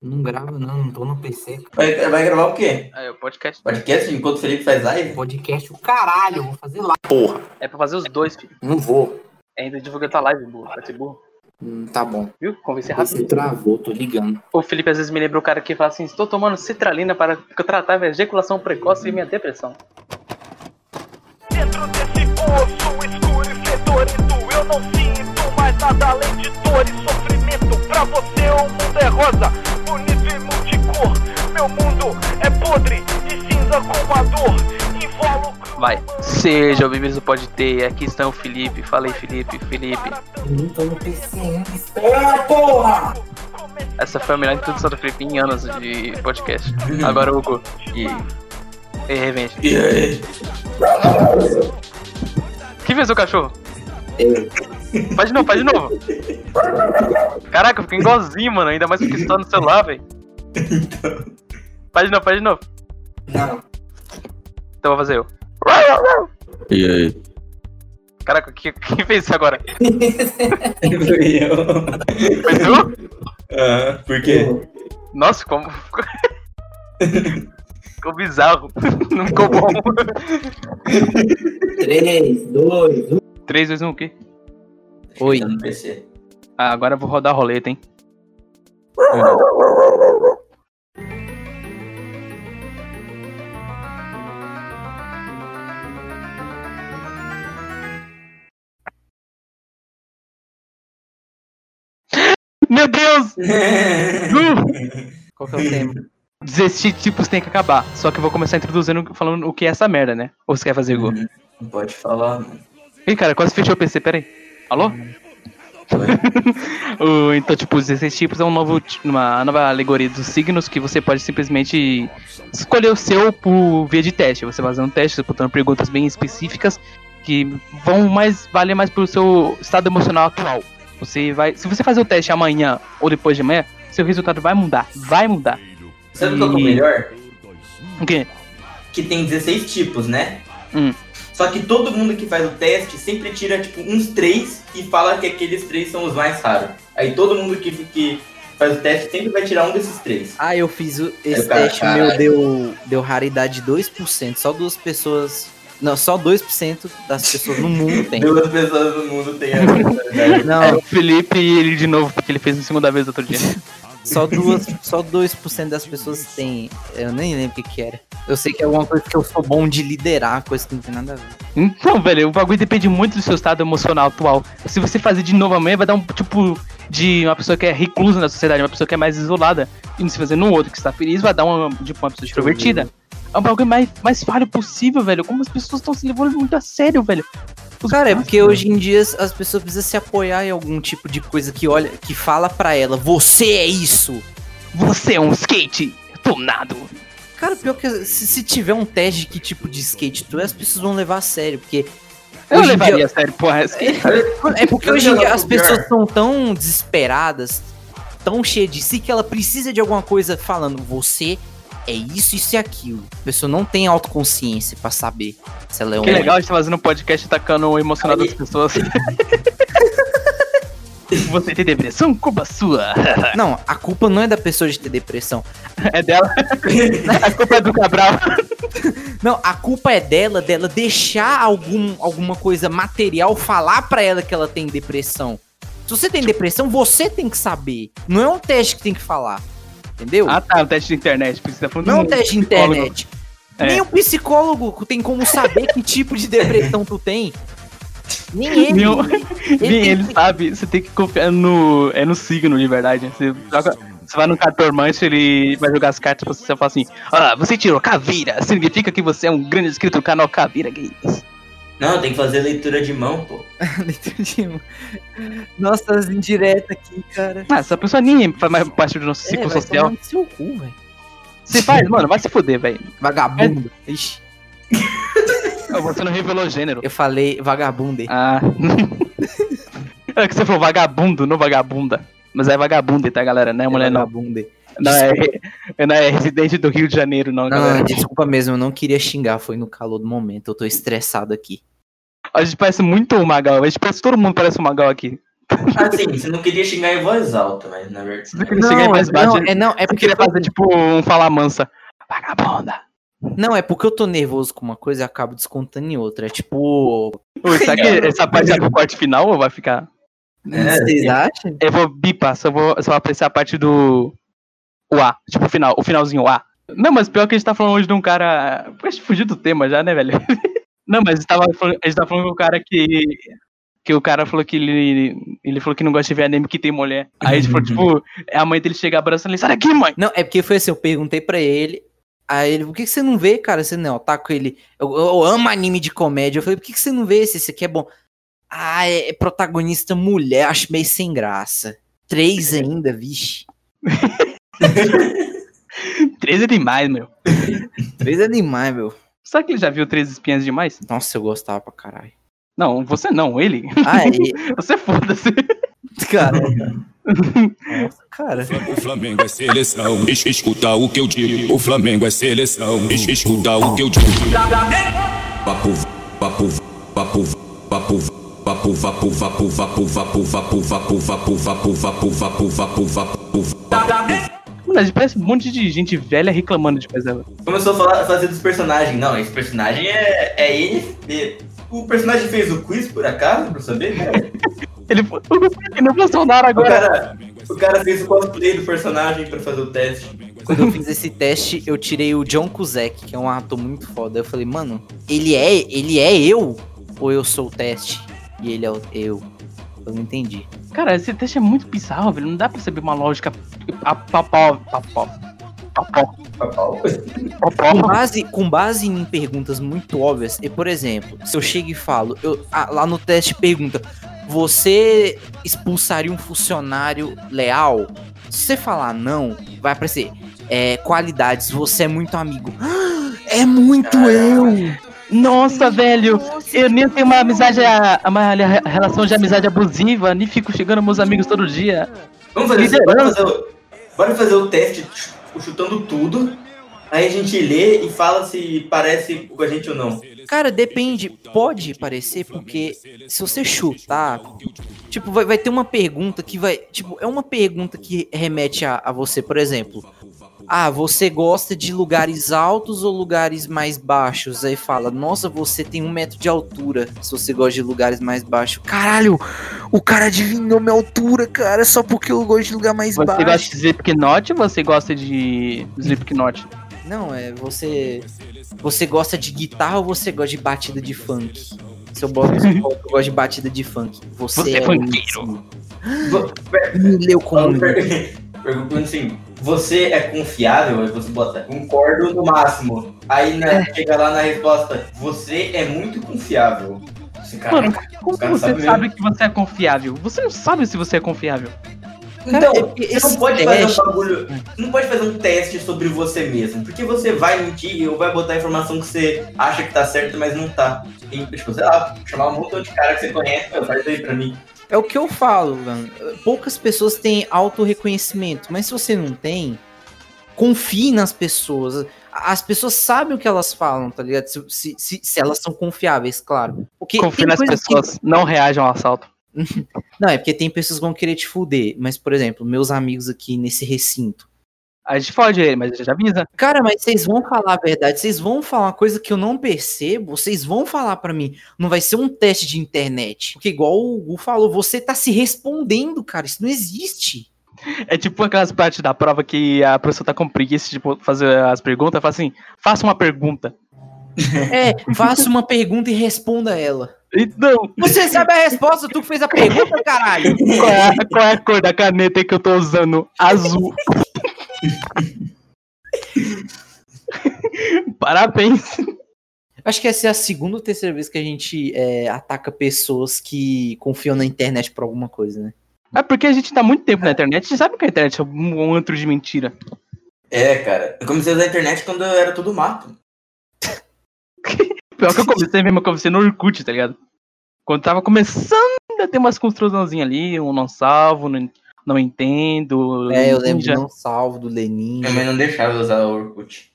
Não grava, não, não tô no PC. Vai, vai gravar o quê? Aí, o podcast. Podcast enquanto o Felipe faz live? Podcast, o caralho, vou fazer lá. Porra. É pra fazer os dois, filho. Não vou. Ainda divulga tua live, burro. Vai ser burro. Hum, tá bom. Viu? Convencer Você rápido. travou, tô ligando. O Felipe às vezes me lembra o cara que fala assim: estou tomando citralina para tratar a ejaculação precoce e minha depressão. Dentro desse poço escuro e fedorento Eu não sinto mais nada além de dor e sofrimento Pra você o mundo é rosa, bonito e multicor Meu mundo é podre e cinza com a dor Invólucro Vai. Sejam bem-vindos ao Pode Ter. Aqui está o Felipe. Falei, Felipe, Felipe. No PC ainda. Espera, porra! Essa foi a melhor introdução do Felipe em anos de podcast. Agora, Hugo. E. E Revenge. E aí? Quem fez o cachorro? Eu. Faz de novo, faz de novo. Caraca, eu fiquei igualzinho, mano. Ainda mais porque você tá no celular, velho. Faz de novo, faz de novo. Não. Então eu vou fazer eu. E aí? Caraca, que- quem fez isso agora? Fui eu. Foi tu? Ah, por quê? Nossa, como. Ficou bizarro. Não ficou bom. 3, 2, 1. 3, 2, 1, o quê? Oi. Tá no PC. Ah, agora eu vou rodar a roleta, hein? Meu Deus! Uh! Qual que é o tema? 16 tipos tem que acabar. Só que eu vou começar introduzindo falando o que é essa merda, né? Ou você quer fazer igual? Não pode falar, mano. Ih, cara, quase fechou o PC, peraí. Alô? O- então, tipo, os 16 tipos é um novo, uma nova alegoria dos signos que você pode simplesmente escolher o seu por via de teste. Você fazendo um teste, botando perguntas bem específicas que vão mais valer mais pro seu estado emocional atual. Você vai, se você fazer o teste amanhã ou depois de amanhã, seu resultado vai mudar, vai mudar. Sabe o que é o E- melhor? O quê? Que tem 16 tipos, né? Hum. Só que todo mundo que faz o teste sempre tira, tipo, uns três e fala que aqueles três são os mais raros. Aí todo mundo que, que faz o teste sempre vai tirar um desses três. Ah, eu fiz o- esse cara, teste caralho. meu deu, deu raridade 2%. Só duas pessoas. Não, só 2% das pessoas no mundo tem. Duas pessoas no mundo têm a personalidade. É Não, o Felipe e ele de novo, porque ele fez na segunda vez outro dia. só duas, só 2% das pessoas tem. Eu nem lembro o que que era. Eu sei que é alguma coisa que eu sou bom de liderar, coisa que não tem nada a ver. Então, velho, o bagulho depende muito do seu estado emocional atual. Se você fazer de novo amanhã, vai dar um tipo de uma pessoa que é reclusa na sociedade, uma pessoa que é mais isolada. E se fazer no outro que está feliz, vai dar uma, tipo, uma pessoa extrovertida. É um bagulho mais, mais falho possível, velho. Como as pessoas estão se levando muito a sério, velho. Cara, é porque hoje em dia as pessoas precisam se apoiar em algum tipo de coisa que olha, que fala pra ela, você é isso. Você é um skate tunado. Cara, pior que se, se tiver um teste de que tipo de skate tu é, as pessoas vão levar a sério, porque Eu levaria dia- a sério, porra. Skate. É porque hoje em dia é as pessoas são tão desesperadas, tão cheias de si, que ela precisa de alguma coisa falando, você é isso, isso e aquilo. A pessoa não tem autoconsciência pra saber se ela é um. Que legal a gente tá fazendo um podcast atacando o emocional das pessoas. Você tem depressão? Culpa sua. Não, a culpa não é da pessoa de ter depressão. É dela. A culpa é do Cabral. Não, a culpa é dela, dela deixar algum, alguma coisa material falar pra ela que ela tem depressão. Se você tem depressão, você tem que saber. Não é um teste que tem que falar. Entendeu? Ah tá, o teste de internet. Porque você tá falando Não é um teste de internet. É. Nem o psicólogo tem como saber que tipo de depressão tu tem. Nem ele. Ele Nem ele que- sabe, você tem que confiar no. É no signo de verdade. Você, joga, você vai no cartomante, ele vai jogar as cartas pra você e fala assim: Ah, você tirou caveira, significa que você é um grande inscrito no canal Caveira Games. Não, tem que fazer leitura de mão, pô. Nossa, as indiretas aqui, cara. Ah, essa pessoa nem faz mais parte do nosso É, ciclo vai social. tomar no seu cu, velho. Você faz, mano, vai se fuder, velho. Vagabundo. Ixi, Você não revelou gênero. eu falei vagabundo. Ah. é que você falou vagabundo, não vagabunda. Mas é vagabunda, tá, galera? Não é mulher, não. Vagabundo. Não é, não é residente do Rio de Janeiro, não, Não, galera. não, desculpa mesmo, eu não queria xingar, foi no calor do momento. Eu tô estressado aqui. A gente parece muito o Magal. A gente parece todo mundo parece o Magal aqui. Assim, você não queria xingar em voz alta, mas na verdade. Você queria chegar em mais baixo. não, é, não, é Eu porque queria fazer tipo um falar mansa. Vagabunda. Não, é porque eu tô nervoso com uma coisa e acabo descontando em outra. É tipo. Ui, será que essa parte é pro corte final ou vai ficar? É, vocês sim. acham? Eu vou bipar, só vou, só vou apreciar a parte do. O A. Tipo, o final, o finalzinho, o A. Não, mas pior que a gente tá falando hoje de um cara. A gente fugiu do tema já, né, velho? Não, mas a gente tava falando, a gente tava falando com o cara que. Que o cara falou que ele. Ele falou que não gosta de ver anime que tem mulher. Aí a gente falou, tipo, a mãe dele chega abraçando ele, sai daqui, mãe! Não, é porque foi assim, eu perguntei pra ele. Aí ele, por que, que você não vê, cara? Você não, tá com ele. Eu, eu amo anime de comédia. Eu falei, por que, que você não vê esse? Esse aqui é bom. Ah, é, é protagonista mulher, acho meio sem graça. Três ainda, vixe. Três é demais, meu. Três é demais, meu. Será que ele já viu Três Espinhas Demais? Nossa, eu gostava pra caralho. Não, você não, ele. Ah, é, Você foda-se. cara. Nossa, cara. O Flamengo é seleção, es- escuta o que eu digo. O Flamengo é seleção, es- escuta o que eu digo. Papo, papo, papo, papo, papo, vapo, vapo, vapo, vapo, vapo, vapo, vapo, vapo, vapo, vapo, vapo, vapo, vapo. Mas parece um monte de gente velha reclamando de coisa. Começou a falar, fazer dos personagens. Não, esse personagem é, é ele. O personagem fez o quiz por acaso, pra saber? Ele que não Bolsonaro O agora. cara, o cara fez o cosplay do personagem pra fazer o teste. Quando eu fiz esse teste, eu tirei o John Cusack, que é um ator muito foda. Eu falei, mano, ele é, ele é eu? Ou eu sou o teste? E ele é o eu. Eu não entendi. Cara, esse teste é muito bizarro, velho. Não dá pra saber uma lógica. Papó, papó. Com base, com base em perguntas muito óbvias, e por exemplo, se eu chego e falo, eu, ah, lá no teste pergunta, você expulsaria um funcionário leal? Se você falar não, vai aparecer é, qualidades, você é muito amigo. É muito eu! Nossa, velho. Eu nem tenho uma amizade, uma relação de amizade abusiva, nem fico chegando meus amigos todo dia. Vamos fazer isso. Bora fazer, o, bora fazer o teste ch- chutando tudo. Aí a gente lê e fala se parece com a gente ou não. Cara, depende, pode parecer, porque se você chutar, tipo, vai, vai ter uma pergunta que vai, tipo, é uma pergunta que remete a, a você, por exemplo. Ah, você gosta de lugares altos ou lugares mais baixos? Aí fala, nossa, você tem um metro de altura. Se você gosta de lugares mais baixos. Caralho, o cara adivinhou minha altura, cara, só porque eu gosto de lugar mais Você baixo. gosta de Slipknot ou você gosta de Slipknot? Não, é você. Você gosta de guitarra ou você gosta de batida de funk? Se eu boto, se eu boto, eu gosto de batida de funk. Você, Você é um funkeiro. Me leu como. Per- Perguntando assim, você é confiável? Aí você bota, concordo no máximo. Aí na- chega lá na resposta, você é muito confiável. Cara, Mano, como você sabe sabe que você é confiável? Você não sabe se você é confiável. Então, Cara, você não pode fazer um teste- bagulho. Você não pode fazer um teste sobre você mesmo. Porque você vai mentir ou vai botar informação que você acha que tá certa, mas não tá. E, tipo, sei lá, chamar um montão de cara que você conhece, faz isso aí pra mim. É o que eu falo, mano. Poucas pessoas têm auto-reconhecimento, mas se você não tem, confie nas pessoas. As pessoas sabem o que elas falam, tá ligado? Se, se, se- se elas são confiáveis, claro. Porque Confie nas coisa que- pessoas, não reajam ao assalto. Não, é porque tem pessoas que vão querer te fuder. Mas, por exemplo, meus amigos aqui nesse recinto. A gente fode ele, mas já avisa. Cara, mas vocês vão falar a verdade, vocês vão falar uma coisa que eu não percebo, vocês vão falar pra mim. Não vai ser um teste de internet. Porque, igual o Gu falou, você tá se respondendo, cara. Isso não existe. É tipo aquelas partes da prova que a professora tá com preguiça de fazer as perguntas, fala assim, faça uma pergunta. É, faça uma pergunta e responda ela. Então, Você sabe a resposta, tu que fez a pergunta, caralho. qual é, a, qual é a cor da caneta que eu tô usando? Azul. Parabéns. Acho que essa é a segunda ou terceira vez que a gente é, ataca pessoas que confiam na internet por alguma coisa, né? É porque a gente tá muito tempo na internet, a gente sabe que a internet é um antro de mentira. É, cara. Eu comecei a usar a internet quando eu era tudo mato. Pior que eu comecei mesmo, eu comecei no Orkut, tá ligado? Quando tava começando a ter umas construçãozinhas ali, um não salvo, não, não entendo. É, eu lembro do Não Salvo, do Lenin. Minha mãe não deixava eu usar o Orkut.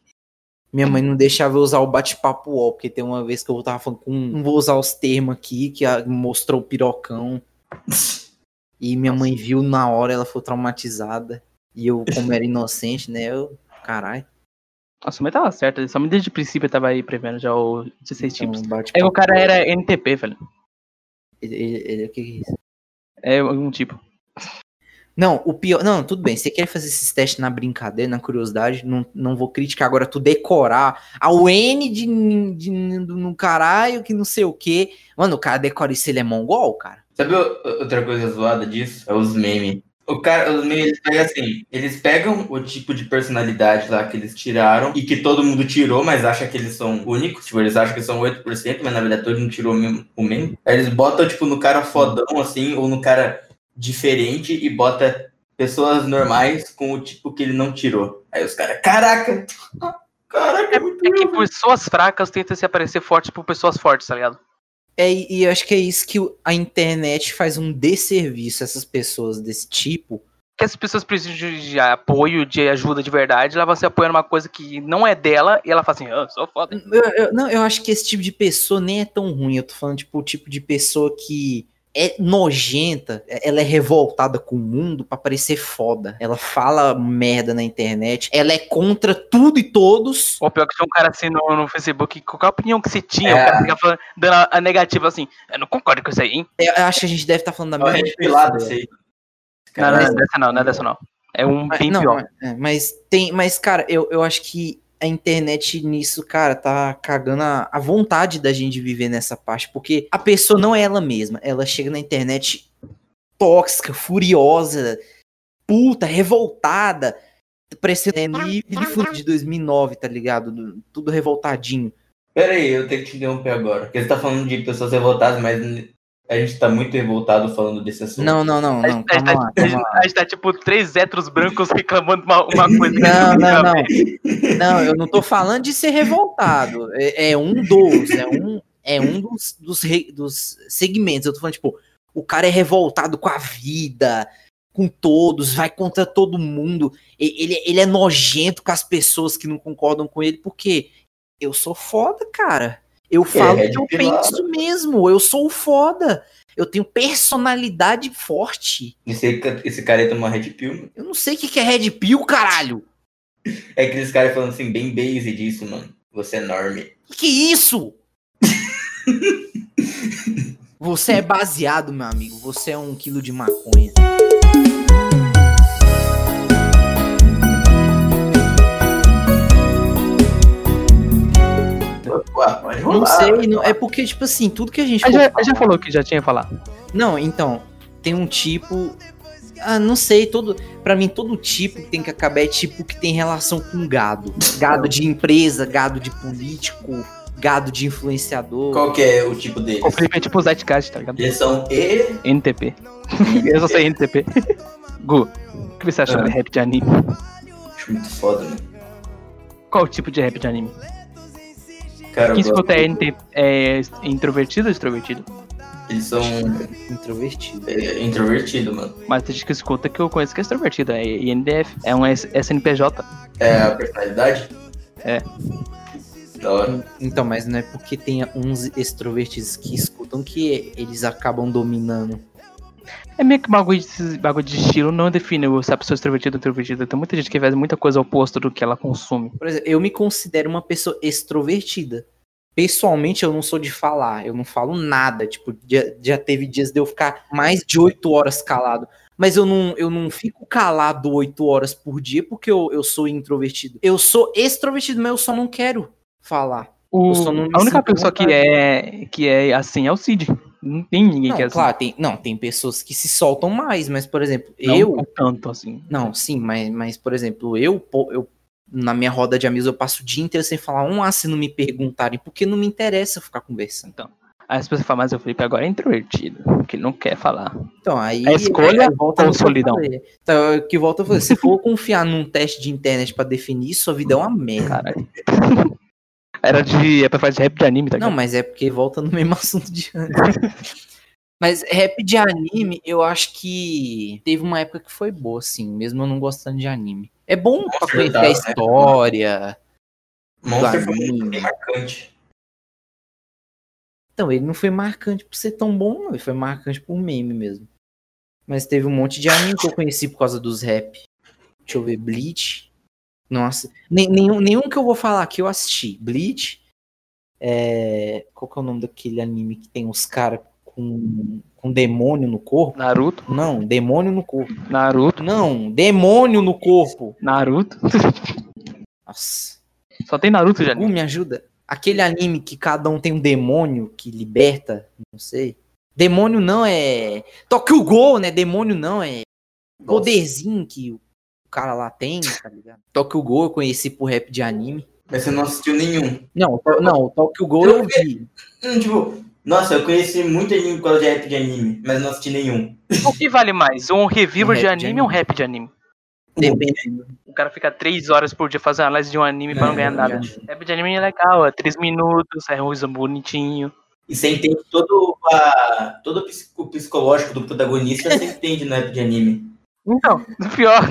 Minha mãe não deixava eu usar o bate-papo UOL, porque tem uma vez que eu tava falando com. Não vou usar os termos aqui, que mostrou o pirocão. E minha mãe viu na hora, ela foi traumatizada. E eu, como era inocente, né? Eu, caralho. Nossa, mas tava certo. Só desde o princípio eu tava aí prevendo já o 16 tipos. Então, Aí o cara era NTP, velho. Ele, ele- ele- o que que é isso? É um tipo. Não, o pior. Não, tudo bem. Você quer fazer esses testes na brincadeira, na curiosidade, não, não vou criticar. Agora, tu decorar ao N de, de, no caralho, que não sei o quê. Mano, o cara decora isso, ele é mongol, cara. Sabe outra coisa zoada disso? É os memes. O cara, os memes, pegam assim, eles pegam o tipo de personalidade lá que eles tiraram e que todo mundo tirou, mas acha que eles são únicos, tipo, eles acham que são 8%, mas na verdade todo mundo tirou o mesmo-. Aí eles botam, tipo, no cara fodão, assim, ou no cara diferente e bota pessoas normais com o tipo que ele não tirou. Aí os caras, caraca! Caraca, é muito É que pessoas fracas tentam se aparecer fortes por pessoas fortes, tá ligado? É, e eu acho que é isso que a internet faz um desserviço a essas pessoas desse tipo. Que as pessoas precisam de, de apoio, de ajuda de verdade, ela vai se apoiar numa coisa que não é dela e ela fala assim, ah, sou foda. Eu- eu- não, eu acho que esse tipo de pessoa nem é tão ruim. Eu tô falando, tipo, o tipo de pessoa que é nojenta, ela é revoltada com o mundo pra parecer foda. Ela fala merda na internet, ela é contra tudo e todos. Ou pior que tinha um cara assim no, no Facebook, qualquer opinião que você tinha, É. o cara ficava falando- dando a, a negativa assim, eu não concordo com isso aí, hein? Eu acho que a gente deve estar falando da É o mesma aí. Não, não, não é dessa não, não é dessa não. É um Mas- bem não, pior. mas- é, mas tem, mas cara, eu, eu acho que a internet nisso, cara, tá cagando a, a vontade da gente viver nessa parte, porque a pessoa não é ela mesma, ela chega na internet tóxica, furiosa, puta, revoltada, parecendo de 2009, tá ligado? Do- Tudo revoltadinho. Pera aí, eu tenho que te interromper agora. Porque você tá falando de pessoas revoltadas, mas a gente tá muito revoltado falando desse assunto. Não, não, não, A não, gente, a gente lá, tá, a gente- a gente tá tipo três héteros brancos reclamando uma, uma coisa. Não, não, não. Não, eu não tô falando de ser revoltado. É, é um dos, é um, é um dos, dos, re- dos segmentos. Eu tô falando, tipo, o cara é revoltado com a vida, com todos, vai contra todo mundo. Ele, ele é nojento com as pessoas que não concordam com ele, porque eu sou foda, cara. Eu falo é que eu penso mesmo. Eu sou foda. Eu tenho personalidade forte. Esse, esse cara aí toma Red Pill. mano. Eu não sei o que que é Red Pill, caralho. É aqueles caras falando assim, bem base disso, mano. Você é enorme. Que que é isso? Você é baseado, meu amigo. Você é um quilo de maconha. Pode Não rolar, sei, não- rolar. é porque, tipo assim, tudo que a gente. Já, falar- já falou que já tinha falado. Não, então, tem um tipo. Ah, não sei, todo. Pra mim, todo tipo que tem que acabar é tipo que tem relação com gado. Gado de empresa, gado de político, gado de influenciador. Qual que é o tipo deles? O Felipe é tipo o Zetcast, tá ligado? Eles são E. NTP. Eu só sei NTP. Gu, o que você acha Ah. de rap de anime? Acho muito foda, mano. Qual o tipo de rap de anime? Cara, Quem escuta é, é introvertido ou extrovertido? eles são Introvertido. é, introvertidos, mano. Mas tem gente que escuta que eu conheço que é extrovertido, é INDF, é um S- SNPJ. É a personalidade? É. Da hora. Então, mas não é porque tem uns extrovertidos que escutam que eles acabam dominando. É meio que bagulho de, bagulho de estilo não define se a pessoa é extrovertida ou introvertida. Tem muita gente que faz muita coisa oposta do que ela consome. Por exemplo, eu me considero uma pessoa extrovertida. Pessoalmente, eu não sou de falar, eu não falo nada. Tipo, já, já teve dias de eu ficar mais de oito horas calado. Mas eu não, eu não fico calado oito horas por dia porque eu, eu sou introvertido. Eu sou extrovertido, mas eu só não quero falar. O- a única pessoa que é, que é assim é o Cid. Não tem ninguém Não, que é assim. claro, tem, não, tem pessoas que se soltam mais, mas, por exemplo, Não eu. tanto assim. Não, sim, mas, mas por exemplo, eu, eu na minha roda de amigos eu passo o dia inteiro sem falar um A se não me perguntarem, porque não me interessa ficar conversando. Aí as pessoas falam, mas o Felipe agora é introvertido, porque ele não quer falar. Então, aí. A escolha aí volta ou no que eu solidão? Então, é o que volta a falar, se for confiar num teste de internet pra definir, sua vida é uma merda. Caralho. Era de. É pra fazer rap de anime, tá Não, mas é porque volta no mesmo assunto de antes. Mas rap de anime, eu acho que teve uma época que foi boa, assim, mesmo eu não gostando de anime. É bom pra Monster conhecer tá, a né? história. Monster foi bem marcante. Então, ele não foi marcante por ser tão bom, não. Ele foi marcante por meme mesmo. Mas teve um monte de anime que eu conheci por causa dos rap. Deixa eu ver, Bleach. Nossa, nenhum, nenhum que eu vou falar aqui eu assisti. Bleach. É... Qual que é o nome daquele anime que tem os caras com, com demônio no corpo? Naruto, Não, demônio no corpo. Naruto, Não, demônio no corpo. Naruto. Nossa. Só tem Naruto já. Me ajuda. Aquele anime que cada um tem um demônio que liberta, não sei. Demônio não é. Tokyo Ghoul, né? Demônio não é. Poderzinho que o cara lá tem, tá ligado? Tokyo Ghoul eu conheci por rap de anime. Mas você não assistiu nenhum. Não, to- não, o Tokyo Ghoul eu vi. Hum, tipo, nossa, eu conheci muito anime por causa de rap de anime, mas não assisti nenhum. O que vale mais? Um reviewer Um de rap de anime ou um anime. rap de anime? Dependendo. O cara fica três horas por dia fazendo análise de um anime pra não É, ganhar nada. Rap de anime é legal, é três minutos, é um bonitinho. E você entende todo, a, todo o psicológico do protagonista, você entende no rap de anime. Então, o pior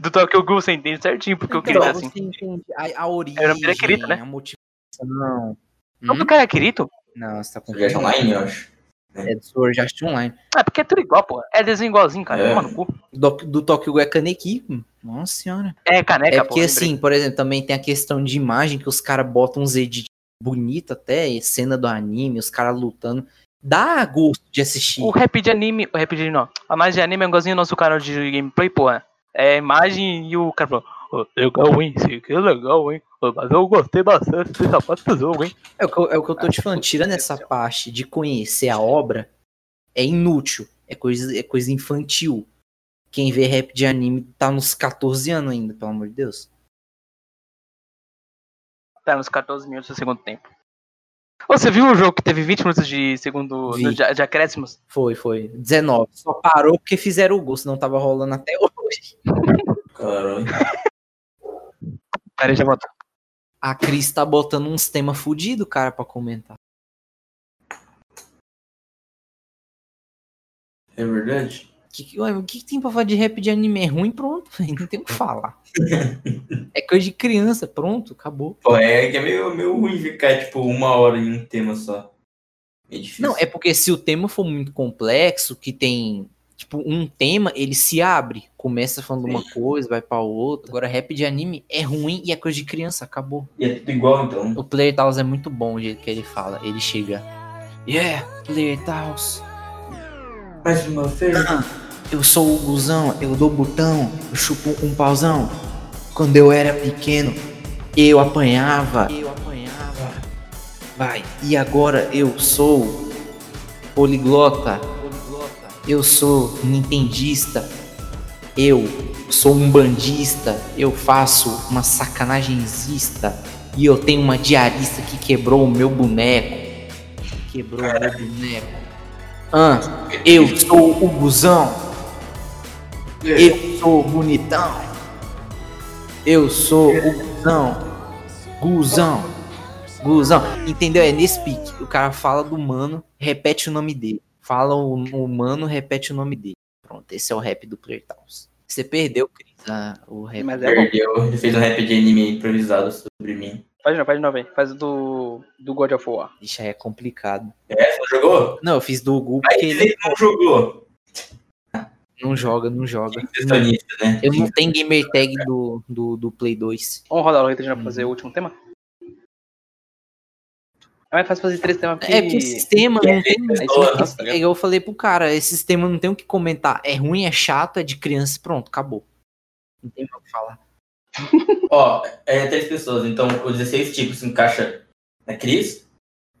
do Tokyo Ghoul você entende certinho porque eu Então, queria você assim. entende a, a origem, Era primeira Kirito, né? a motivação. Não. Não, Hum? do cara é Kirito? Não, você tá com Sword Online, eu acho. É do Sword Art Online. Ah, porque é tudo igual, pô. É desenho igualzinho, cara. É. Toma no cu. Do, do Tokyo Ghoul é Kaneki. Nossa senhora. É caneca, É pô. porque lembrei. assim, por exemplo, também tem a questão de imagem que os caras botam uns edits bonito até, cena do anime, os caras lutando. Dá gosto de assistir. O rap de anime, o rap de anime não. A análise de anime é igualzinho ao nosso canal de gameplay, pô. É imagem e o cara falou, "Ô, legal, hein? Isso aqui é legal, hein? Mas eu gostei bastante dessa parte do jogo, hein? É o, que eu, é o que eu tô te falando, tirando essa parte de conhecer a obra, é inútil. É coisa, é coisa infantil. Quem vê rap de anime tá nos 14 anos ainda, pelo amor de Deus. Tá nos 14 minutos do segundo tempo. Ô, você viu o jogo que teve 20 minutos de segundo de, de acréscimos? Foi, foi. 19. Só parou porque fizeram o gol, senão tava rolando até hoje. Caralho. Peraí, já volto. A Cris tá botando uns temas fudidos, cara, pra comentar. É verdade? Que, ué, o que, tem pra falar de rap de anime? É ruim, pronto, velho, não tem o que falar. é coisa de criança, pronto, acabou. Pô, é que é meio, meio ruim ficar, tipo, uma hora em um tema só. É difícil. Não, é porque se o tema for muito complexo, que tem, tipo, um tema, ele se abre. Começa falando uma coisa, vai pra outra. Agora, rap de anime é ruim e é coisa de criança, acabou. E é tudo igual, então. O Player Taos é muito bom o jeito que ele fala. Ele chega. Yeah, Player Taos. Mais uma vez. Eu sou o Guzão, eu dou botão, eu chupo um pauzão. Quando eu era pequeno, eu apanhava. Eu apanhava. Vai, e agora eu sou poliglota. Eu sou nintendista. Eu sou um bandista. Eu faço uma sacanagenzista. E eu tenho uma diarista que quebrou o meu boneco. Quebrou o meu boneco. Ah, eu sou o Guzão. Eu sou bonitão. Eu sou o Guzão. Guzão. Guzão. Entendeu? É nesse pique. O cara fala do mano, repete o nome dele. Fala o, o mano, repete o nome dele. Pronto, esse é o rap do Player Towns. Você perdeu, Cris, ah, o rap. Mas é. Perdeu. Ele fez um rap de anime improvisado sobre mim. Faz de novo, faz de novo aí. Faz do, do God of War. Ixi, aí é complicado. É, você não jogou? Não, eu fiz do Gu Aí ele não jogou. Não joga, não joga. Né? Eu não tenho gamer tag do, do, do Play 2. Vamos rodar o Rita já pra fazer o último tema? É mais fácil fazer três temas É porque o sistema não tem. É eu falei pro cara, esse sistema não tem o que comentar. É ruim, é chato, é de criança, pronto, acabou. Não tem mais o que falar. Ó, é três pessoas, então os 16 tipos se encaixa na Cris.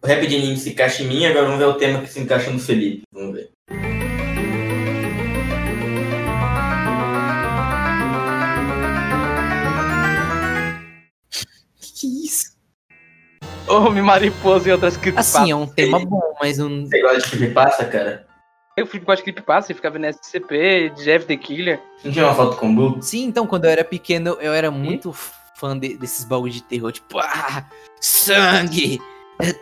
O rap de anime se encaixa em mim, agora vamos ver o tema que se encaixa no Felipe. Vamos ver. Homem, mariposa e outras creepypasta. Assim, é um tema bom, mas não. Você gosta de creepypasta, cara? Eu fui gosto de creepypasta e ficava vendo SCP, Jeff the Killer. Não tinha uma foto com o Blue? Sim, então, quando eu era pequeno, eu era muito fã de- desses bagulho de terror, tipo, ah, sangue,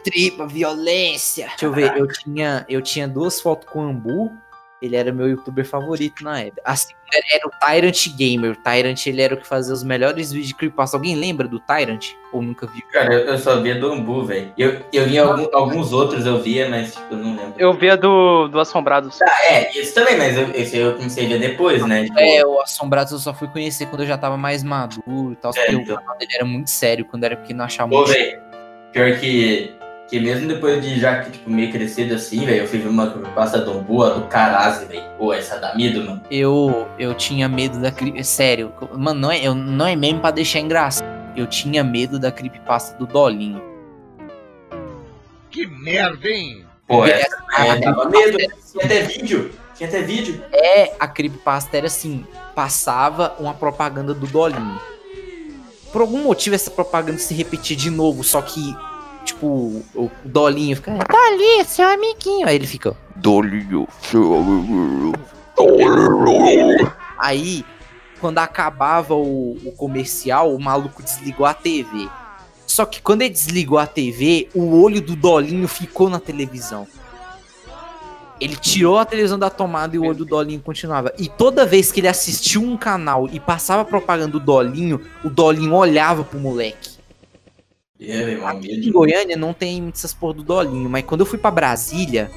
tripa, violência. Deixa eu ver, eu tinha, eu tinha duas fotos com o Ambu Ele era meu youtuber favorito na época. A segunda era o Tyrant Gamer. O Tyrant, ele era o que fazia os melhores vídeos de creepypasta. Alguém lembra do Tyrant? Ou nunca viu? Cara, eu, eu só via do Ambu, velho. Eu, eu via algum- alguns outros, eu via, mas tipo, eu não lembro. Eu via do, do Assombrados. Ah, é, isso também, mas eu, esse eu comecei a ver depois, né? Tipo, É, o Assombrados eu só fui conhecer quando eu já tava mais maduro e tal. É, então. o canal dele era muito sério. Quando era pequeno, eu achava Pô, muito... velho, pior que, que mesmo depois de já, tipo, meio crescido assim, velho, eu fui ver uma pasta do Ambu, a do Karazzi, velho. Pô, essa dá medo, mano. Eu, eu tinha medo da creep... Sério, mano, não é, eu, não é mesmo pra deixar engraçado. Eu tinha medo da creepypasta do Dolinho. Que merda, hein? Pô, É, essa é, dava medo. Tinha até vídeo. Tinha até vídeo. É, a creepypasta era assim, passava uma propaganda do Dolinho. Por algum motivo essa propaganda se repetia de novo, só que, tipo, o Dolinho fica, Dolinho, seu amiguinho. Aí ele fica, Dolinho, seu amiguinho. Aí, quando acabava o, o comercial, o maluco desligou a TV. Só que quando ele desligou a TV, o olho do Dolinho ficou na televisão. Ele tirou a televisão da tomada e o olho do Dolinho continuava. E toda vez que ele assistiu um canal e passava propaganda do Dolinho, o Dolinho olhava pro moleque. É, Aqui em. Goiânia não tem muitas porra do Dolinho, mas quando eu fui pra Brasília,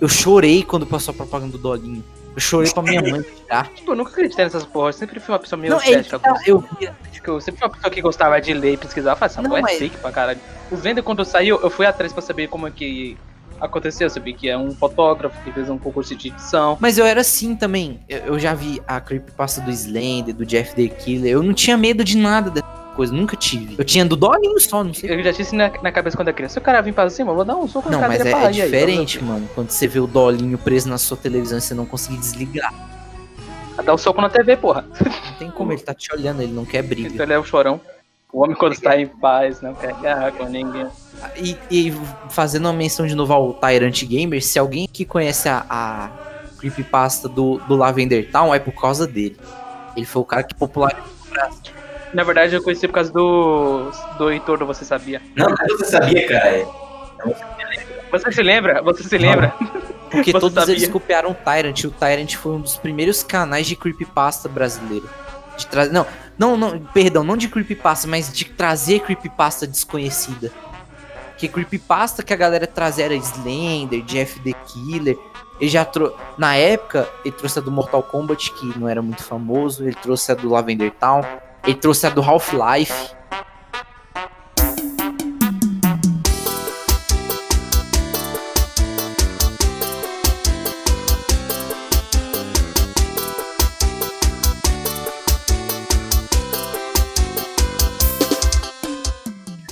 eu chorei quando passou a propaganda do Dolinho. Eu chorei pra minha mãe tirar. Tipo, eu nunca acreditei nessas porra. Eu sempre fui uma pessoa meio Não, é cética. que tá, eu via. Tipo, eu sempre fui uma pessoa que gostava de ler e pesquisar. Eu falei, essa Não, é mas- fake pra caralho. O Venda, quando saiu, eu fui atrás pra saber como é que aconteceu. Eu sabia que é um fotógrafo que fez um concurso de edição. Mas eu era assim também. Eu, eu já vi a creepypasta do Slender, do Jeff the Killer. Eu não tinha medo de nada dessa coisa, nunca tive. Eu tinha do Dolinho só, não sei. Eu já tinha isso na, na cabeça quando era criança. Se o cara vir pra cima, eu vou dar um soco Não, na mas é, é aí, diferente, vamos mano. Quando você vê o Dolinho preso na sua televisão e você não conseguir desligar. ver. Dar um soco na TV, porra. Não tem como, ele tá te olhando, ele não quer briga. Então ele é o chorão. O homem quando está em paz, não quer guerra com ninguém. E, e fazendo uma menção de novo ao Tyrant Gamer, se alguém que conhece a, a creepypasta do, do Lavender Town, é por causa dele. Ele foi o cara que popularizou o Brasil. Na verdade, eu conheci por causa do, do Heitor do Você Sabia. Não, mas você sabia, cara. Você se lembra? Você se lembra? Porque Você todos sabia? eles copiaram o Tyrant. E o Tyrant foi um dos primeiros canais de creepypasta brasileiro. De tra... Não, não, não, perdão, não de creepypasta, mas de trazer creepypasta desconhecida. Que creepypasta que a galera trazia era Slender, Jeff the Killer. Ele já trouxe. Na época, ele trouxe a do Mortal Kombat, que não era muito famoso. Ele trouxe a do Lavender Town. Ele trouxe a do Half-Life.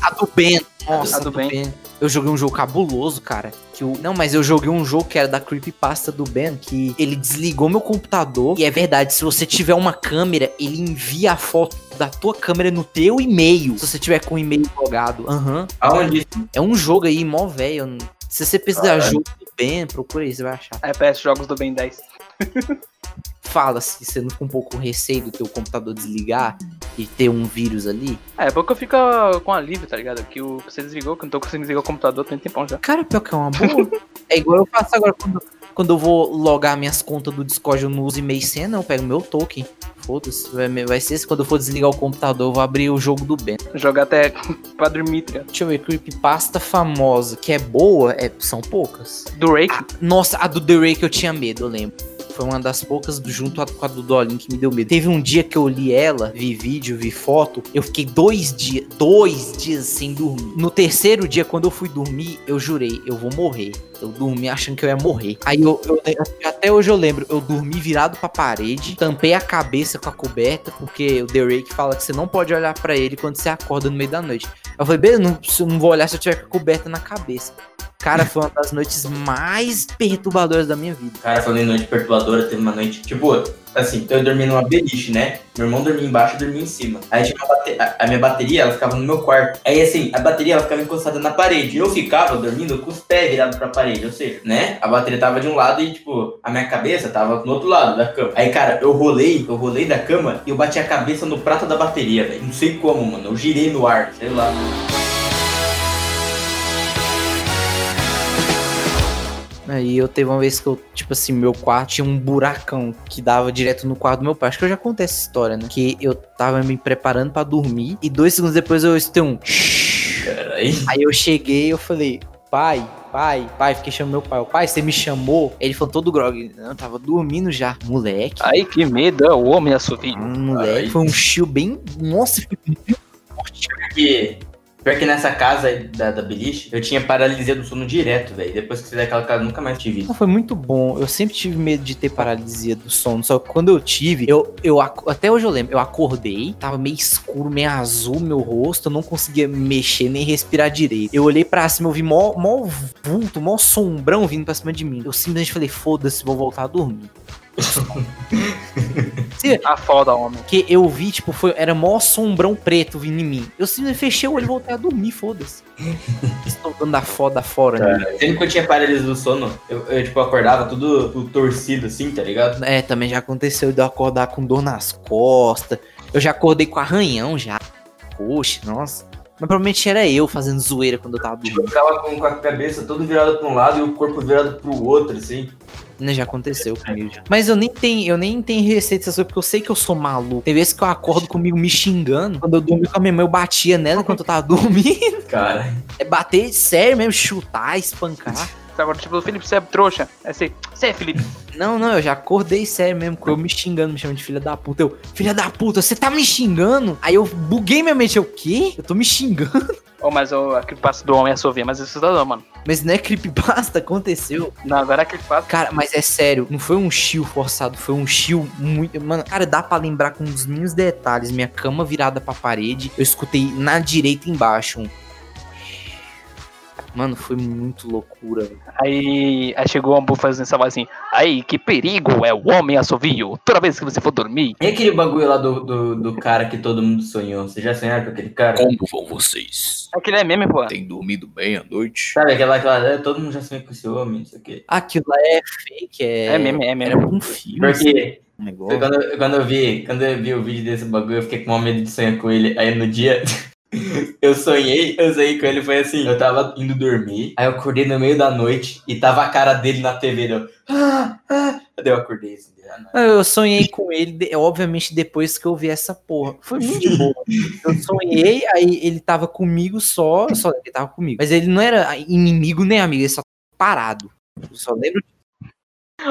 A do Ben. Nossa, do Ben. Ben. Eu joguei um jogo cabuloso, cara. Que o... Não, mas eu joguei um jogo que era da creepypasta do Ben, que ele desligou meu computador. E é verdade, se você tiver uma câmera, ele envia a foto da tua câmera no teu e-mail. Se você tiver com o e-mail logado. Aham. Aonde? É um jogo aí, mó velho. Se você pesquisar Caralho. jogo do Ben, procura aí, você vai achar. FPS Jogos do Ben 10. Fala se você não fica um pouco com receio do teu computador desligar e ter um vírus ali. É, porque eu fico com alívio, tá ligado? Que o, você desligou, que eu não tô conseguindo desligar o computador tem tempão já. Cara, pior que é uma boa. é igual eu faço agora quando, quando eu vou logar minhas contas do Discord, eu não uso e-mail senha. Eu pego meu token. Foda-se. Vai, vai ser se quando eu for desligar o computador, eu vou abrir o jogo do Ben. Jogar até pra dormir, tá? Deixa eu ver, creepypasta famosa, que é boa, é, são poucas. Do Rake, Nossa, a do The Rake eu tinha medo, eu lembro. Foi uma das poucas junto com a do Dolin que me deu medo. Teve um dia que eu li ela, vi vídeo, vi foto. Eu fiquei dois dias, dois dias sem dormir. No terceiro dia, quando eu fui dormir, eu jurei, eu vou morrer. Eu dormi achando que eu ia morrer. Aí eu, eu- até hoje eu lembro, eu dormi virado pra parede, tampei a cabeça com a coberta, porque o The Rake fala que você não pode olhar pra ele quando você acorda no meio da noite. Eu falei, beleza, não, não vou olhar se eu tiver com a coberta na cabeça. Cara, foi uma das noites mais perturbadoras da minha vida. Cara, falando em noite perturbadora, teve uma noite, tipo, assim, eu dormi numa beliche, né? Meu irmão dormia embaixo, eu dormia em cima. Aí tinha a, a minha bateria, ela ficava no meu quarto. Aí assim, a bateria ela ficava encostada na parede. Eu ficava dormindo com os pés virados pra parede, ou seja, né? A bateria tava de um lado e, tipo, a minha cabeça tava no outro lado da cama. Aí, cara, eu rolei, eu rolei da cama e eu bati a cabeça no prato da bateria, velho. Não sei como, mano. Eu girei no ar, sei lá. Aí eu teve uma vez que eu, tipo assim, meu quarto tinha um buracão que dava direto no quarto do meu pai. Acho que eu já contei essa história, né? Que eu tava me preparando pra dormir e dois segundos depois eu escutei um. Peraí. Aí eu cheguei e eu falei, pai, pai, pai, fiquei chamando meu pai. O pai, você me chamou? Ele falou todo grog. Não, eu tava dormindo já. Moleque. Ai, que medo, é o homem assovio. Hum, moleque, Ai. foi um chill bem. Nossa, foi muito forte. Pior que nessa casa da, da Beliche, eu tinha paralisia do sono direto, velho. Depois que saí daquela casa, nunca mais tive isso. Não, foi muito bom. Eu sempre tive medo de ter paralisia do sono. Só que quando eu tive, eu, eu até hoje eu lembro, eu acordei, tava meio escuro, meio azul meu rosto, eu não conseguia mexer nem respirar direito. Eu olhei pra cima, eu vi mó, mó vulto, mó sombrão vindo pra cima de mim. Eu simplesmente falei, foda-se, vou voltar a dormir. Se- A foda, homem. Porque eu vi, tipo, foi, era mó sombrão preto vindo em mim. Eu simplesmente fechei o olho e voltei a dormir, foda-se. Estou dando a foda fora, né? Sempre que eu tinha paralisia do sono, eu, eu, tipo, acordava tudo, tudo torcido assim, tá ligado? É, também já aconteceu de eu acordar com dor nas costas. Eu já acordei com arranhão já. Poxa, nossa. Mas provavelmente era eu fazendo zoeira quando eu tava Tipo, dormindo. eu ficava com, com a cabeça toda virada pra um lado e o corpo virado pro outro, assim. Né, já aconteceu comigo já. Mas eu nem tenho, eu nem tenho receita porque eu sei que eu sou maluco. Tem vezes que eu acordo comigo me xingando. Quando eu dormi com a minha mãe, eu batia nela enquanto eu tava dormindo. Cara, É bater sério mesmo, chutar, espancar. Agora, tipo, Felipe, você é trouxa. É assim, você é Felipe. Não, não, eu já acordei sério mesmo, com eu me xingando, me chamando de filha da puta. Eu, filha da puta, você tá me xingando? Aí eu buguei minha mente, eu, o quê? Eu tô me xingando. Oh, mas o aquele passo do homem assovia, mas isso tá mano. Mas não é creepypasta, aconteceu. Não, agora é passo. Cara, mas é sério, não foi um chill forçado, foi um chill muito. Mano, cara, dá pra lembrar com os mínimos detalhes. Minha cama virada pra parede, eu escutei na direita embaixo um. Mano, foi muito loucura. Aí, aí chegou um buff fazendo essa voz assim. Aí, que perigo é o homem assovio. Toda vez que você for dormir. e aquele bagulho lá do, do, do cara que todo mundo sonhou? Você já sonharam com aquele cara? Como vão vocês? Aquele é meme, pô. Tem dormido bem à noite? Sabe aquela, aquela. é, Todo mundo já sonhou com esse homem, não sei o quê. Aquilo lá é fake, é. É meme, é meme. Era um filme. Porque um negócio. quando, eu- quando eu vi, quando eu vi o vídeo desse bagulho, eu fiquei com maior medo de sonhar com ele. Aí no dia. Eu sonhei, eu sonhei com ele, foi assim, eu tava indo dormir, aí eu acordei no meio da noite e tava a cara dele na TV, deu, ah, ah, daí eu acordei assim, ah. Ah, Eu sonhei com ele, obviamente, depois que eu vi essa porra. Foi muito de boa. Eu sonhei, aí ele tava comigo só, só ele tava comigo. Mas ele não era inimigo nem amigo, ele só tava parado. Eu só lembro.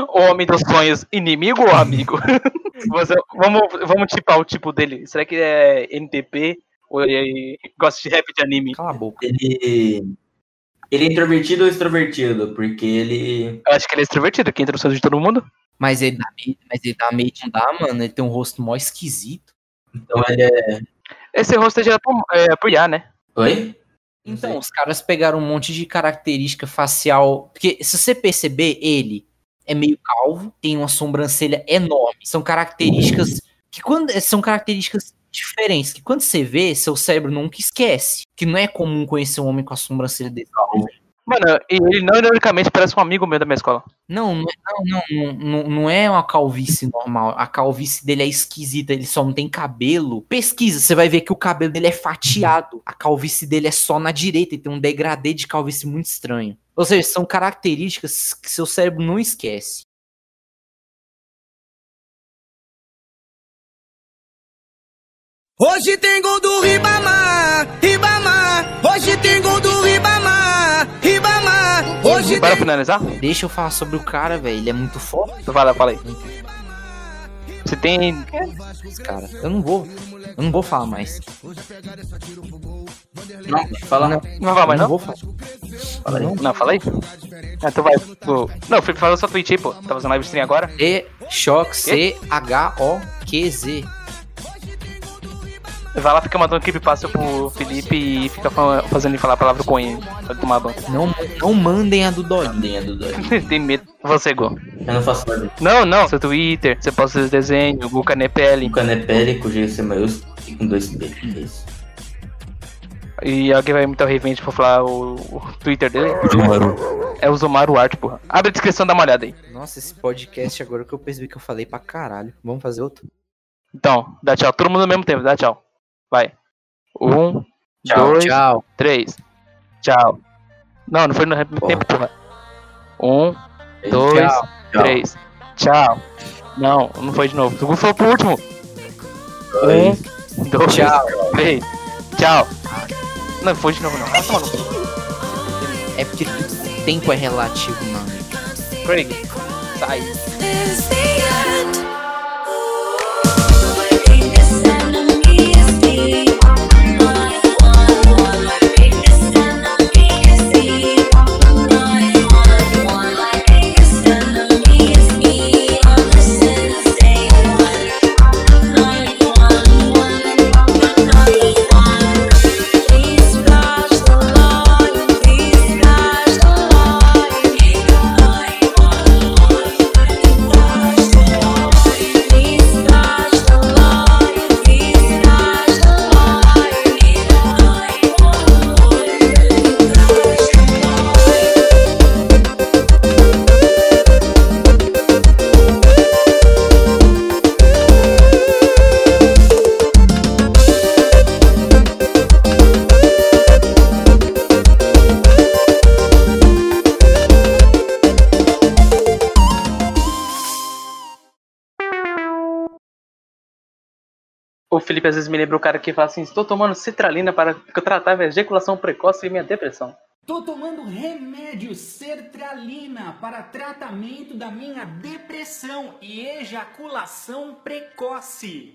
O homem dos sonhos, inimigo ou amigo? Você- vamos, vamos tipar o tipo dele. Será que é NTP? Ou ele gosta de rap de anime? Cala a boca. Ele. Ele é introvertido ou extrovertido? Porque ele. Eu acho que ele é extrovertido, que entra no sonho de todo mundo. Mas ele dá medo, mas ele dá medo de andar, mano. Ele tem um rosto mó esquisito. Então ele é. Esse rosto é gerado por, é, por IA, né? Oi? Então, os caras pegaram um monte de característica facial. Porque se você perceber, ele é meio calvo, tem uma sobrancelha enorme. São características que quando são características diferentes, que quando você vê, seu cérebro nunca esquece. Que não é comum conhecer um homem com a sobrancelha desse. Mano, ele não ironicamente parece um amigo meu da minha escola. Não, não, não, não, não, não é uma calvície normal. A calvície dele é esquisita, ele só não tem cabelo. Pesquisa, você vai ver que o cabelo dele é fatiado. A calvície dele é só na direita e tem um degradê de calvície muito estranho. Ou seja, são características que seu cérebro não esquece. Hoje tem gol do Ribamar, Ribamar. Hoje tem gol do Ribamar, Ribamar. Hoje Para tem finalizar? Deixa eu falar sobre o cara, velho. Ele é muito forte, Tu fala, fala aí. Você tem. cara. Eu não vou. Eu não vou falar mais. Não, fala não. Não vai falar mais, não não? vou falar. Fala aí. Não, fala aí. Ah, então vai. Tu- Não, Felipe, fala sua Twitch aí, pô. Tá fazendo live stream agora? E Choque C-H-O-Q-Z. Vai lá, fica mandando clipe passa pro Felipe e fica fa- fazendo ele falar a palavra com ele. Pra tomar banho. Não, não mandem a do Dolinho. Mandinha do doido. tem medo. Você, Go. Eu não faço nada. Não, não. Seu Twitter, você posta os desenhos, o Canepele. Um canepele com GC maiúsculo e com dois P. É isso. E alguém vai muito ao revenge pra falar o, o Twitter dele? É o Zomaru Art, porra. Abre a descrição, dá uma olhada aí. Nossa, esse podcast agora que eu percebi que eu falei pra caralho. Vamos fazer outro? Então, dá tchau. Todo mundo ao mesmo tempo, dá tchau. Vai. Um, Tchau, dois, Tchau. três. Tchau. Não, não foi no Porra. tempo, porra. Um, dois, Tchau. três. Tchau. Não, não foi de novo. Tu foi pro último. Dois. Um, dois, Tchau. três. Tchau. Não foi de novo, não. Ah, toma no cu. É porque tempo é relativo, mano. Craig, sai. Felipe às vezes me lembra o cara que fala assim: estou tomando citralina para tratar a ejaculação precoce e minha depressão. Tô tomando remédio sertralina para tratamento da minha depressão e ejaculação precoce.